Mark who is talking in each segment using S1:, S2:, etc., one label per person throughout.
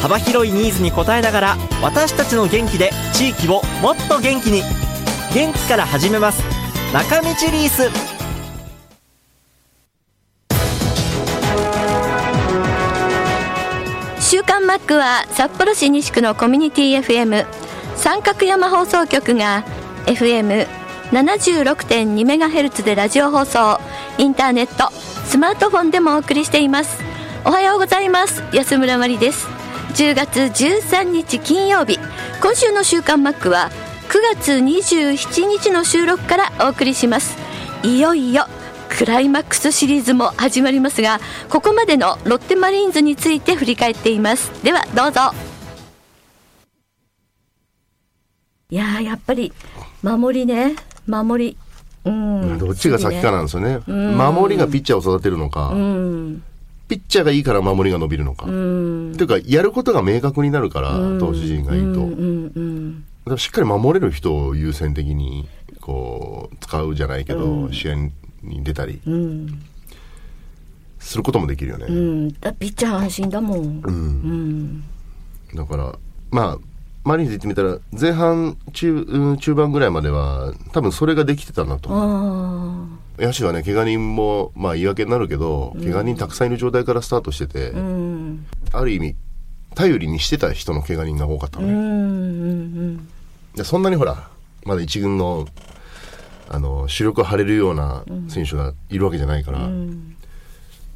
S1: 幅広いニーズに応えながら私たちの元気で地域をもっと元気に。元気から始めます。中道リース。
S2: 週刊マックは札幌市西区のコミュニティ FM 三角山放送局が FM76.2MHz でラジオ放送インターネットスマートフォンでもお送りしていますおはようございます安村まりです10月13日金曜日。今週の週刊マックは9月27日の収録からお送りします。いよいよクライマックスシリーズも始まりますがここまでのロッテマリーンズについて振り返っています。ではどうぞ。いやーやっぱり守りね。守り。うん。
S3: どっちが先かなんですよね。守りがピッチャーを育てるのか、
S2: うん
S3: ピッチャーがいいから守りが伸びるのか。
S2: うん。
S3: というか、やることが明確になるから、投手陣がいいと。だからしっかり守れる人を優先的に、こう、使うじゃないけど、試合に出たりすることもできるよね。
S2: うん。だピッチャー安心だもん。
S3: うん。だから、まあ、マリーンズ言ってみたら、前半中、うん中盤ぐらいまでは、多分それができてたなと。
S2: あ
S3: 野手はね、怪我人も、まあ言い訳になるけど、怪我人たくさんいる状態からスタートしてて、
S2: あうん。
S3: ある意味、頼りにしてた人の怪我人が多かったのね。
S2: うんうん
S3: でそんなにほら、まだ一軍の、あの、主力を張れるような選手がいるわけじゃないから、
S2: うん。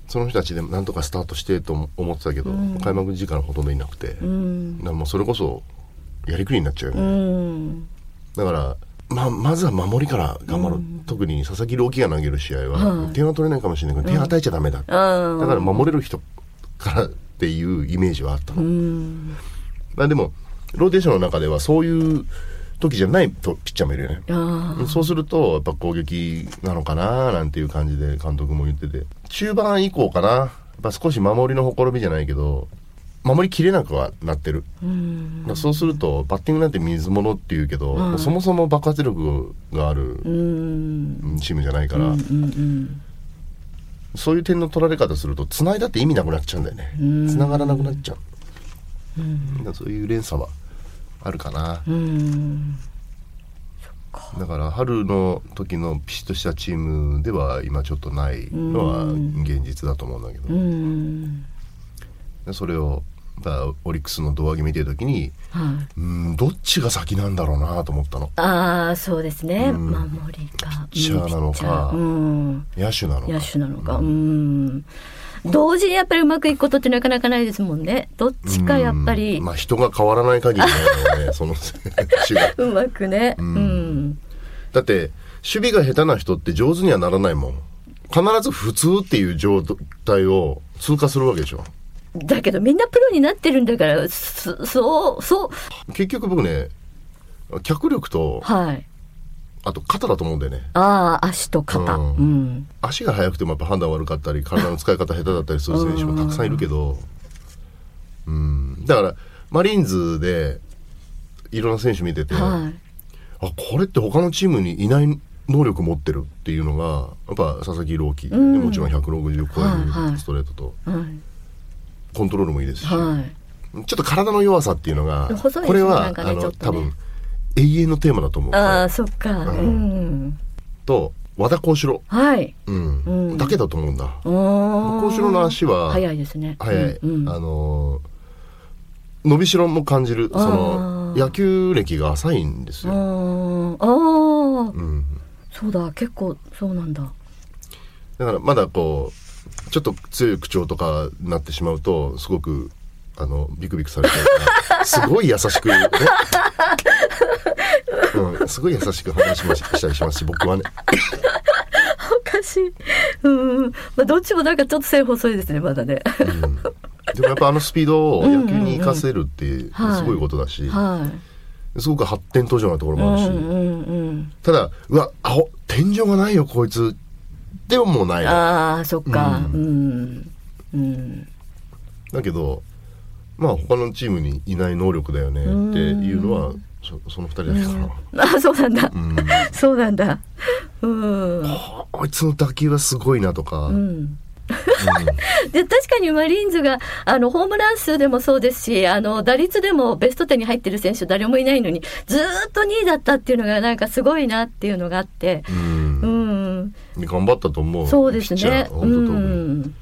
S3: その人たちでなんとかスタートしてと思ってたけど、開幕時間ほとんどいなくて、
S2: うん。
S3: もうそれこそ、やりくりになっちゃうよ
S2: う
S3: ね。
S2: ん
S3: だから、まあ、まずは守りから頑張ろう。特に佐々木朗希が投げる試合は、
S2: はい
S3: 点は取れないかもしれないけど、点与えちゃダメだ。だ
S2: あ
S3: から守れる人からっていうイメージはあったの。
S2: うん
S3: まあでも、ローテーションの中ではそういう時じゃないとピッチャーもいるよね。
S2: あ
S3: そうすると、やっぱ攻撃なのかななんていう感じで監督も言ってて。中盤以降かな。やっぱ少し守りのほころびじゃないけど、守りきれなくはなってる。
S2: うん。
S3: そうすると、バッティングなんて水物っていうけど、そもそも爆発力がある
S2: うん。
S3: チームじゃないから、
S2: うんうん
S3: そういう点の取られ方すると、繋いだって意味なくなっちゃうんだよね。繋がらなくなっちゃう。そういう連鎖はあるかな。
S2: うん。
S3: だから春の時のピシッとしたチームでは今ちょっとないのは現実だと思うんだけど、それをだオリックスの胴上げ見てる時に
S2: はい。
S3: うんどっちが先なんだろうなと思ったの。
S2: ああそうですね。
S3: うん。
S2: 守りか
S3: ピッチャーなのか
S2: うん
S3: 野手なのか。
S2: 野手なのか。うん。同時にやっぱりうまくいくことってなかなかないですもんね。どっちかやっぱり。
S3: うん。まあ人が変わらない限りね その選手が。
S2: うまくね。う
S3: うん
S2: ん。
S3: だって守備が下手な人って上手にはならないもん。必ず普通っていう状態を通過するわけでしょ
S2: だけどみんなプロになってるんだからそそうそう。
S3: 結局僕ね脚力と
S2: はい。
S3: あと肩だと思うんだよね。
S2: ああ足と肩。
S3: うん。
S2: うん。
S3: 足が速くてもやっぱ判断悪かったり体の使い方下手だったりする選手もたくさんいるけど。うん。だからマリーンズでいろんな選手見てて、
S2: はい。
S3: あこれって他のチームにいない能力持ってるっていうのがやっぱ佐々木朗希、
S2: ん。
S3: もちろん160超
S2: はいはい。
S3: えるストレートと。
S2: はい
S3: コントロールもいいですし、
S2: はい。
S3: ちょっと体の弱さっていうのが
S2: ね
S3: これは、
S2: ね
S3: あの
S2: ね。
S3: 多分永遠のテーマだと思う。
S2: ああそっか。うん。
S3: と和田幸四郎、
S2: はい。
S3: うん。
S2: うん。
S3: だけだと思うんだ。
S2: お
S3: 幸四郎の足は
S2: 早いですね。
S3: 早い、
S2: うんうん。
S3: あのー伸びしろも感じる。その野球歴が浅いんです
S2: あ
S3: よ、
S2: ー。あー。
S3: うん、
S2: そうだ結構そうなんだ。
S3: だからまだこうちょっと強い口調とかになってしまうとすごくあのビクビクされてるから すごい優しくね、うん、すごい優しく話しまししたりしますし僕はね。
S2: おかしい。うんまあどっちもなんかちょっと線細いですねまだね。
S3: でもやっぱあのスピードを野球に活かせるってす
S2: はい。
S3: ごいことだし、
S2: は
S3: すごく発展途上なところもあるし、
S2: うんうん
S3: ただうわ青天井がないよこいつでももうないの。
S2: ああそっか。
S3: う
S2: うん。うん。
S3: だけどまあ他のチームにいない能力だよねっていうのはそその二人だけかな、
S2: あそうなんだ。
S3: うん。
S2: そうなんだ。うん。
S3: ああいつの打球はすごいなとか、
S2: うん。で確かにマリーンズがあのホームラン数でもそうですしあの打率でもベスト10に入ってる選手誰もいないのにずーっと2位だったっていうのがなんかすごいなっていうのがあって、
S3: うん
S2: うん、
S3: 頑張ったと思う。
S2: そうですね。
S3: ー本当と思う、
S2: うん、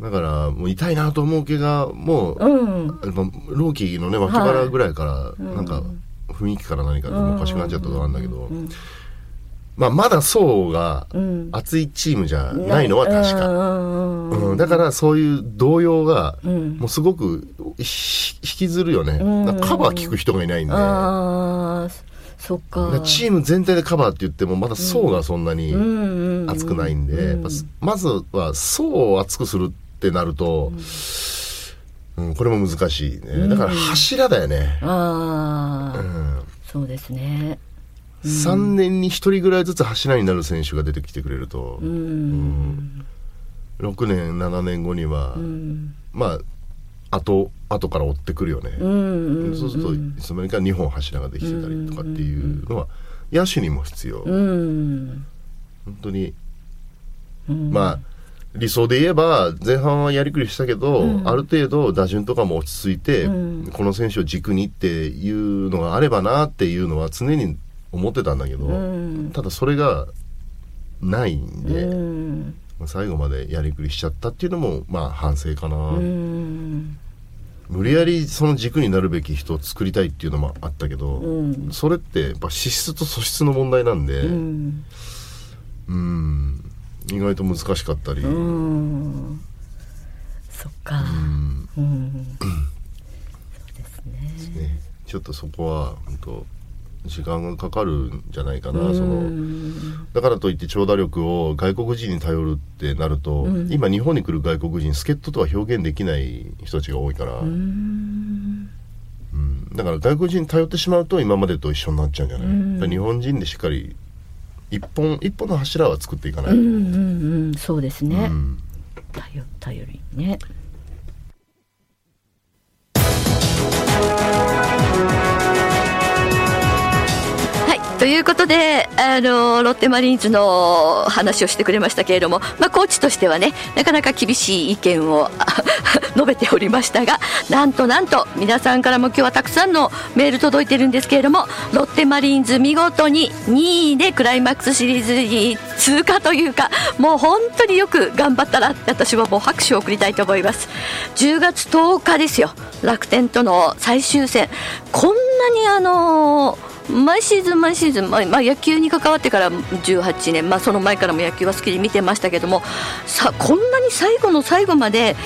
S3: だからもう痛いなと思う怪我もう、
S2: うん、
S3: やっぱローキーのね脇腹ぐらいから、
S2: い
S3: なんか雰囲気から何かで
S2: うん
S3: もうおかしくなっちゃったとかあるんだけど、
S2: うん。
S3: まあまだ層が
S2: うん。
S3: 熱いチームじゃないのは確か、
S2: うん。
S3: うん。だからそういう動揺が
S2: うん。
S3: もうすごくひ引きずるよね、カバー効く人がいないんで、
S2: そっか。ら
S3: チーム全体でカバーって言ってもまだ層がそんなに
S2: うん
S3: 厚くないんで、まずは層を厚くするってなると、うん。これも難しいね。だから柱だよね、
S2: ああ、
S3: うん。
S2: そうですね。
S3: 3年に1人ぐらいずつ柱になる選手が出てきてくれると。
S2: う、ん。
S3: 6年7年後には、
S2: うん。
S3: まあ後後から追ってくるよね、
S2: うん
S3: そうするといつの間にか2本柱ができてたりとかっていうのは野手にも必要、
S2: うん。
S3: 本当に、
S2: うん。
S3: まあ理想で言えば前半はやりくりしたけど、
S2: うん。
S3: ある程度打順とかも落ち着いて、
S2: うん。
S3: この選手を軸にっていうのがあればなっていうのは常に思ってたんだけど、
S2: うん。
S3: ただそれがないんで、
S2: うん。
S3: まあ最後までやりくりしちゃったっていうのもまあ反省かな、
S2: うん
S3: 無理やりその軸になるべき人を作りたいっていうのもあったけど、
S2: うん。
S3: それってやっぱ資質と素質の問題なんで、
S2: うん。
S3: うん。意外と難しかったり、
S2: そっか。うん。そうですね。
S3: ね、ちょっとそこは本当時間がかかるんじゃないかな、
S2: うん。
S3: そのだからといって長打力を外国人に頼るってなると、
S2: うん。
S3: 今日本に来る外国人助っ人とは表現できない人たちが多いから、
S2: うん。
S3: うん。だから外国人に頼ってしまうと今までと一緒になっちゃうんじゃない、日本人でしっかり一本一本の柱は作っていかない、
S2: うんうんうん。そうですね。
S3: うん。
S2: 頼頼りにね。はいということであのロッテマリーンズの話をしてくれましたけれども、まあ、コーチとしてはねなかなか厳しい意見を 述べておりましたがなんとなんと皆さんからも今日はたくさんのメール届いてるんですけれどもロッテマリーンズ見事に2位でクライマックスシリーズに通過というかもう本当によく頑張ったなって私はもう拍手を送りたいと思います。10月10日ですよ楽天との最終戦。こんなにあの毎シーズン毎シーズン、まあ、野球に関わってから18年、まあ、その前からも野球は好きで見てましたけどもさこんなに最後の最後まで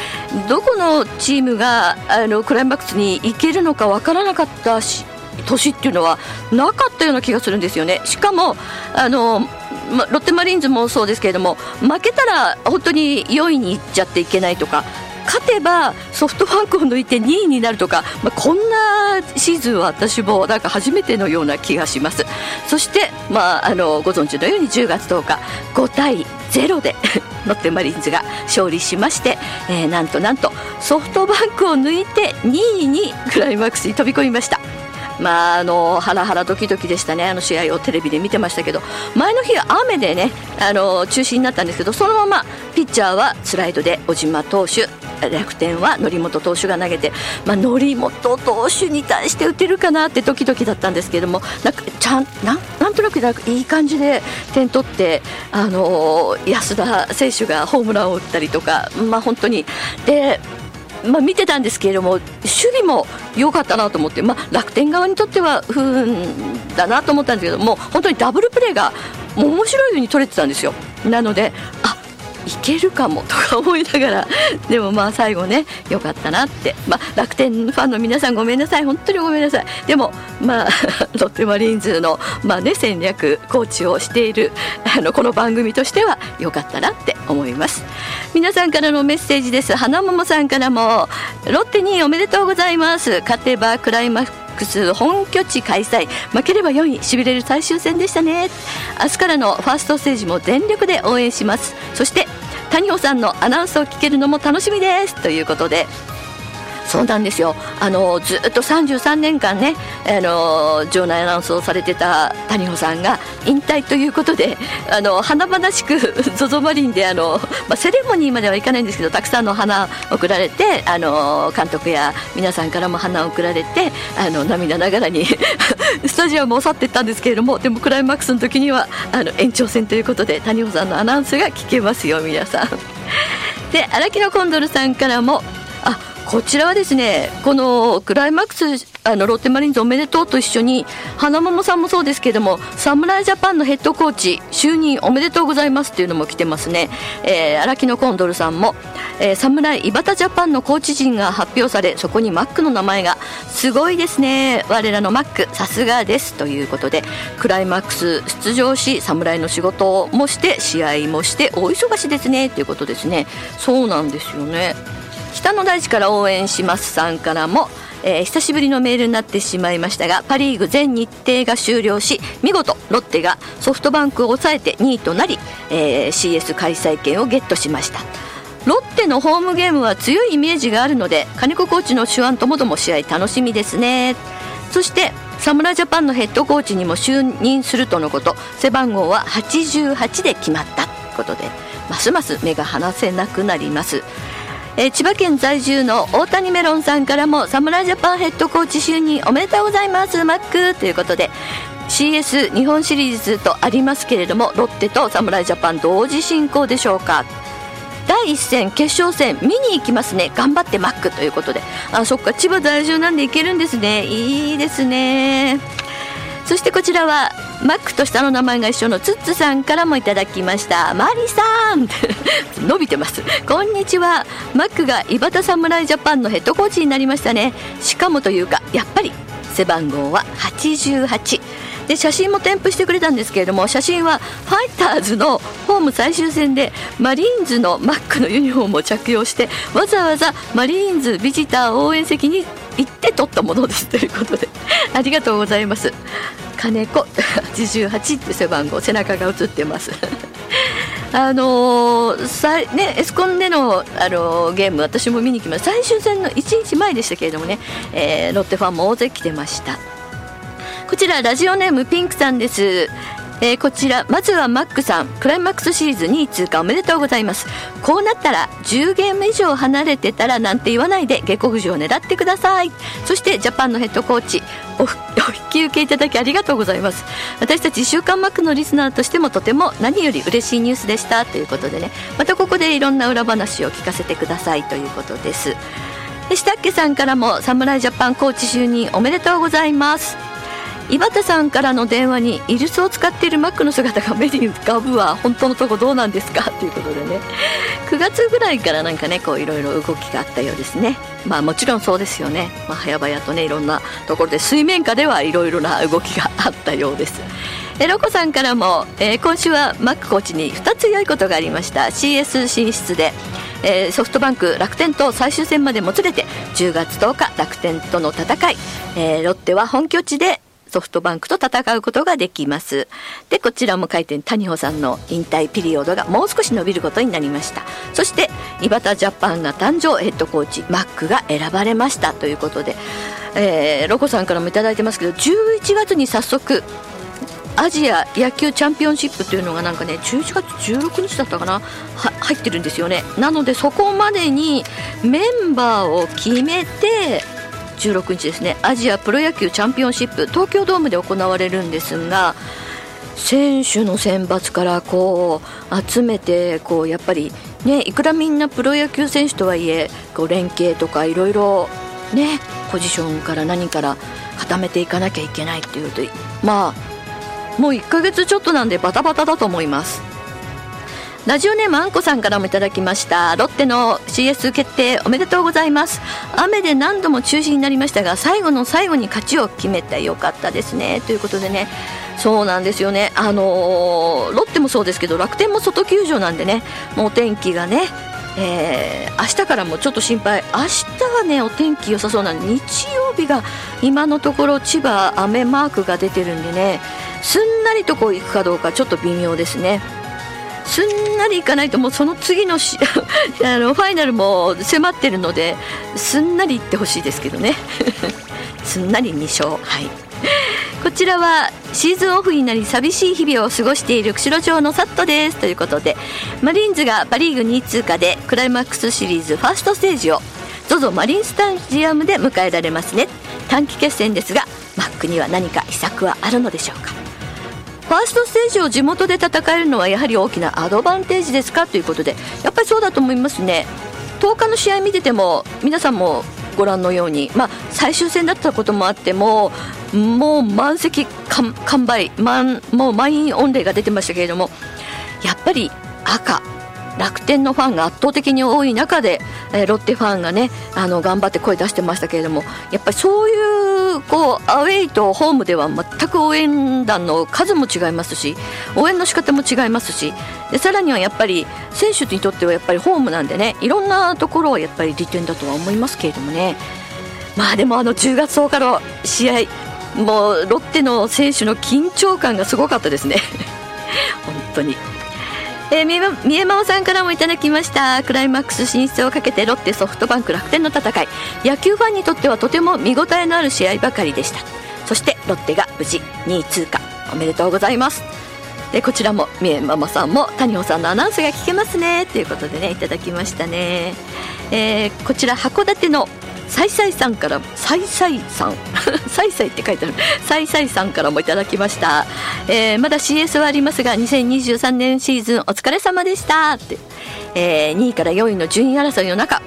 S2: どこのチームがあのクライマックスに行けるのかわからなかったし年っていうのはなかったような気がするんですよね。しかもあのまロッテマリーンズもそうですけれども負けたら本当に4位に行っちゃっていけないとか勝てばソフトバンクを抜いて2位になるとか、まあ、こんなシーズンは私もなんか初めてのような気がしますそして、まあ、あのご存知のように10月10日5対0で ロッテマリーンズが勝利しまして、えーなんとなんとソフトバンクを抜いて2位にクライマックスに飛び込みました。まあ、あのハラハラドキドキでしたね、あの試合をテレビで見てましたけど、前の日は雨でね、あの中止になったんですけど、そのままピッチャーはスライドで小島投手、楽天は則本投手が投げて、まあ、則本投手に対して打てるかなってドキドキだったんですけども、なんかちゃんなんなんとなくないい感じで点取って、あの安田選手がホームランを打ったりとか、まあ、本当に。でまあ、見てたんですけれども守備も良かったなと思って、まあ、楽天側にとっては不運だなと思ったんですけども本当にダブルプレーがもう面白いように取れてたんですよ。なのであけるかもとか思いながら でもまあ最後ね良かったなって、まあ、楽天ファンの皆さんごめんなさい。本当にごめんなさい。でもまあ ロッテマリーンズの、まあね、戦略コーチをしているあのこの番組としては良かったなって思います。皆さんからのメッセージです。花桃さんからもロッテにおめでとうございます。勝てばクライマッックス本拠地開催。負ければ4位しびれる最終戦でしたね。明日からのファーストステージも全力で応援します。そして谷保さんのアナウンスを聞けるのも楽しみです。ということで。そうなんですよ。あのずっと33年間ねあの場内アナウンスをされてた谷保さんが引退ということであの華々しく ZOZO マリンであの、まあ、セレモニーまではいかないんですけどたくさんの花を贈られてあの監督や皆さんからも花を贈られてあの涙ながらに スタジアムを去っていったんですけれどもでもクライマックスの時にはあの延長戦ということで谷保さんのアナウンスが聞けますよ皆さん。で荒木のコンドルさんからもこちらはですねこのクライマックスあのロッテマリーンズおめでとうと一緒に花桃さんもそうですけども侍ジャパンのヘッドコーチ就任おめでとうございますっていうのも来てますね、えー、荒木のコンドルさんも、えー、侍井端ジャパンのコーチ陣が発表されそこにマックの名前がすごいですね。我らのマックさすがですということでクライマックス出場し侍の仕事もして試合もして大忙しですね。ということですね。そうなんですよね。北の大地から応援しますさんからも、えー、久しぶりのメールになってしまいましたがパ・リーグ全日程が終了し見事ロッテがソフトバンクを抑えて2位となり、えー、CS 開催権をゲットしました。ロッテのホームゲームは強いイメージがあるので金子コーチの手腕ともども試合楽しみですね。そして侍ジャパンのヘッドコーチにも就任するとのこと背番号は88で決まったことでますます目が離せなくなります。えー、千葉県在住の大谷メロンさんからも侍ジャパンヘッドコーチ就任おめでとうございます。マック。ということで CS 日本シリーズとありますけれどもロッテと侍ジャパン同時進行でしょうか。第1戦決勝戦見に行きますね。頑張ってマック。ということで。あそっか千葉在住なんで行けるんですね。いいですね。そしてこちらはマックと下の名前が一緒のツッツさんからもいただきました。マリさん。伸びてます。こんにちは。マックが井端侍ジャパンのヘッドコーチになりましたね。しかもというかやっぱり背番号は88で写真も添付してくれたんですけれども写真はファイターズのホーム最終戦でマリーンズのマックのユニフォームを着用してわざわざマリーンズビジター応援席に行って撮ったものです。ということでありがとうございます。金子88って背番号背中が写ってます。あのー、さね、エスコンでの、あのー、ゲーム私も見に来ました。最終戦の1日前でしたけれどもね、えー、ロッテファンも大勢来てました。こちらラジオネームピンクさんです。えー、こちらまずはマックさん。クライマックスシリーズ2位通過おめでとうございます。こうなったら10ゲーム以上離れてたらなんて言わないで下克上を狙ってください。そしてジャパンのヘッドコーチ お引き受けいただきありがとうございます。私たち週刊マックのリスナーとしてもとても何より嬉しいニュースでした。ということでね。またここでいろんな裏話を聞かせてください。ということです。でしたっけさんからも侍ジャパンコーチ就任おめでとうございます。井端さんからの電話にイルスを使っているマックの姿が目に浮かぶわ本当のとこどうなんですか？ということでね。9月ぐらいからなんかねこういろいろ動きがあったようですね。まあもちろんそうですよね、まあ、早々とねいろんなところで水面下ではいろいろな動きがあったようです。えロコさんからも、えー、今週はマックコーチに2つ良いことがありました。CS 進出でえー、ソフトバンク楽天と最終戦までもつれて10月10日楽天との戦い、えー、ロッテは本拠地でソフトバンクと戦うことができます。でこちらも書いて谷保さんの引退ピリオドがもう少し伸びることになりました。そして井端ジャパンが誕生ヘッドコーチマックが選ばれました。ということで、えー、ロコさんからも頂いてますけど11月に早速アジア野球チャンピオンシップというのがなんかね11月16日だったかな入ってるんですよね。なのでそこまでにメンバーを決めて16日ですねアジアプロ野球チャンピオンシップ東京ドームで行われるんですが選手の選抜からこう集めてこうやっぱりねいくらみんなプロ野球選手とはいえこう連携とかいろいろねポジションから何から固めていかなきゃいけないっていうとまあもう1ヶ月ちょっとなんでバタバタだと思います。ラジオネームあんこさんからもいただきました。ロッテの CS 決定おめでとうございます。雨で何度も中止になりましたが最後の最後に勝ちを決めてよかったですね。ということでね。そうなんですよね。あのー、ロッテもそうですけど楽天も外球場なんでね。もうお天気がねえー、明日からもちょっと心配。明日はねお天気良さそうなんで日曜日が今のところ千葉雨マークが出てるんでねすんなりとこう行くかどうかちょっと微妙ですね。すんなりいかないともうその次のし あのファイナルも迫ってるのですんなりいってほしいですけどね。すんなり2勝はい。こちらはシーズンオフになり寂しい日々を過ごしている釧路町のサットです。ということでマリーンズがパ・リーグ2位通過でクライマックスシリーズファーストステージを ZOZO マリンスタジアムで迎えられますね。短期決戦ですがマックには何か秘策はあるのでしょうか？ファーストステージを地元で戦えるのはやはり大きなアドバンテージですかということでやっぱりそうだと思いますね。10日の試合見てても皆さんもご覧のように、まあ、最終戦だったこともあってももう満席完売満もう満員御礼が出てましたけれどもやっぱり赤楽天のファンが圧倒的に多い中で、えー、ロッテファンがねあの頑張って声出してましたけれどもやっぱりそういうこうアウェイとホームでは全く応援団の数も違いますし応援の仕方も違いますしでさらにはやっぱり選手にとってはやっぱりホームなんでねいろんなところはやっぱり利点だとは思いますけれどもねまあでもあの10月10日の試合もうロッテの選手の緊張感がすごかったですね 本当に。えー、三重真央さんからもいただきました。クライマックス進出をかけてロッテソフトバンク楽天の戦い。野球ファンにとってはとても見応えのある試合ばかりでした。そしてロッテが無事2位通過。おめでとうございます。でこちらも三重ママさんも谷保さんのアナウンスが聞けますね。ということでねいただきましたね、えー、こちら函館のサイサイさんからサイサイさん。サイサイって書いてある。サイサイさんからもいただきました、えー、まだ CS はありますが2023年シーズンお疲れ様でしたって、えー、2位から4位の順位争いの中。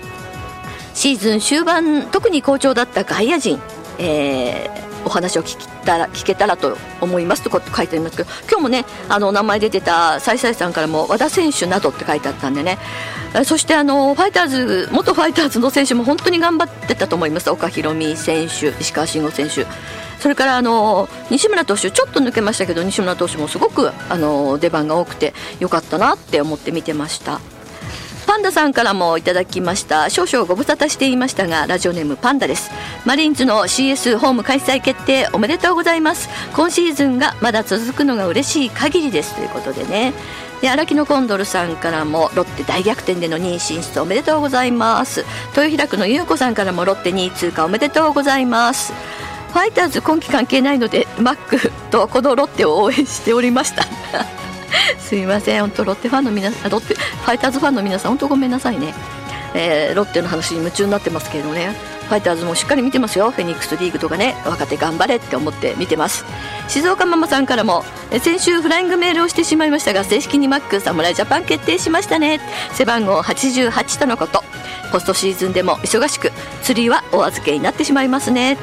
S2: シーズン終盤特に好調だった外野陣、えー、お話を聞きたら聞けたらと思いますと書いてありますけど今日もねあの名前出てたさいさいさんからも和田選手などって書いてあったんでね。そしてあのファイターズ元ファイターズの選手も本当に頑張ってたと思います。岡大海選手石川慎吾選手。それからあの西村投手ちょっと抜けましたけど西村投手もすごくあの出番が多くてよかったなって思って見てました。パンダさんからもいただきました。少々ご無沙汰していましたがラジオネームパンダです。マリーンズの CS ホーム開催決定おめでとうございます。今シーズンがまだ続くのが嬉しい限りです。ということでね。で荒木のコンドルさんからもロッテ大逆転での2位進出おめでとうございます。豊平区の優子さんからもロッテ2位通過おめでとうございます。ファイターズ今季関係ないのでマックとこのロッテを応援しておりました。すいません本当ロッテファンの皆さんロッテファイターズファンの皆さん本当ごめんなさいね、えー、ロッテの話に夢中になってますけれどね。ファイターズもしっかり見てますよ。フェニックスリーグとかね。若手頑張れって思って見てます。静岡ママさんからも先週フライングメールをしてしまいましたが正式にマック侍ジャパン決定しましたね。背番号88とのこと。ポストシーズンでも忙しく釣りはお預けになってしまいますね。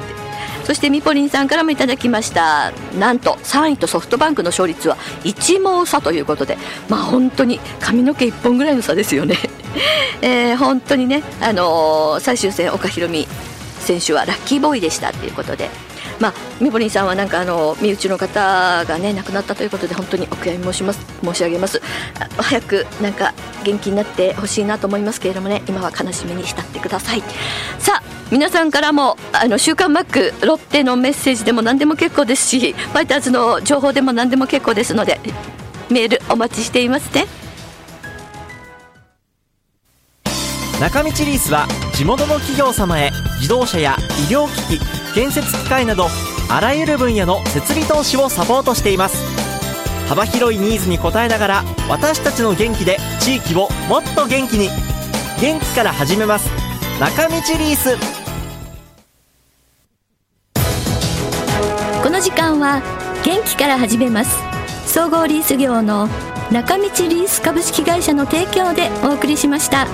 S2: そしてみぽりんさんからもいただきました。なんと3位とソフトバンクの勝率は1毛差ということでまあ本当に髪の毛1本ぐらいの差ですよね。えー、本当にね、あのー、最終戦岡ひろみ選手はラッキーボーイでしたということでまあ、みぼりんさんはなんかあの身内の方がね亡くなったということで本当にお悔やみ申します申し上げます。早くなんか元気になってほしいなと思いますけれどもね今は悲しみに浸ってください。さあ皆さんからもあの週刊マックロッテのメッセージでも何でも結構ですしファイターズの情報でも何でも結構ですのでメールお待ちしていますね。
S1: 中道リースは地元の企業様へ自動車や医療機器建設機械などあらゆる分野の設備投資をサポートしています。幅広いニーズに応えながら私たちの元気で地域をもっと元気に。元気から始めます。中道リース。
S2: この時間は元気から始めます。総合リース業の中道リース株式会社の提供でお送りしました。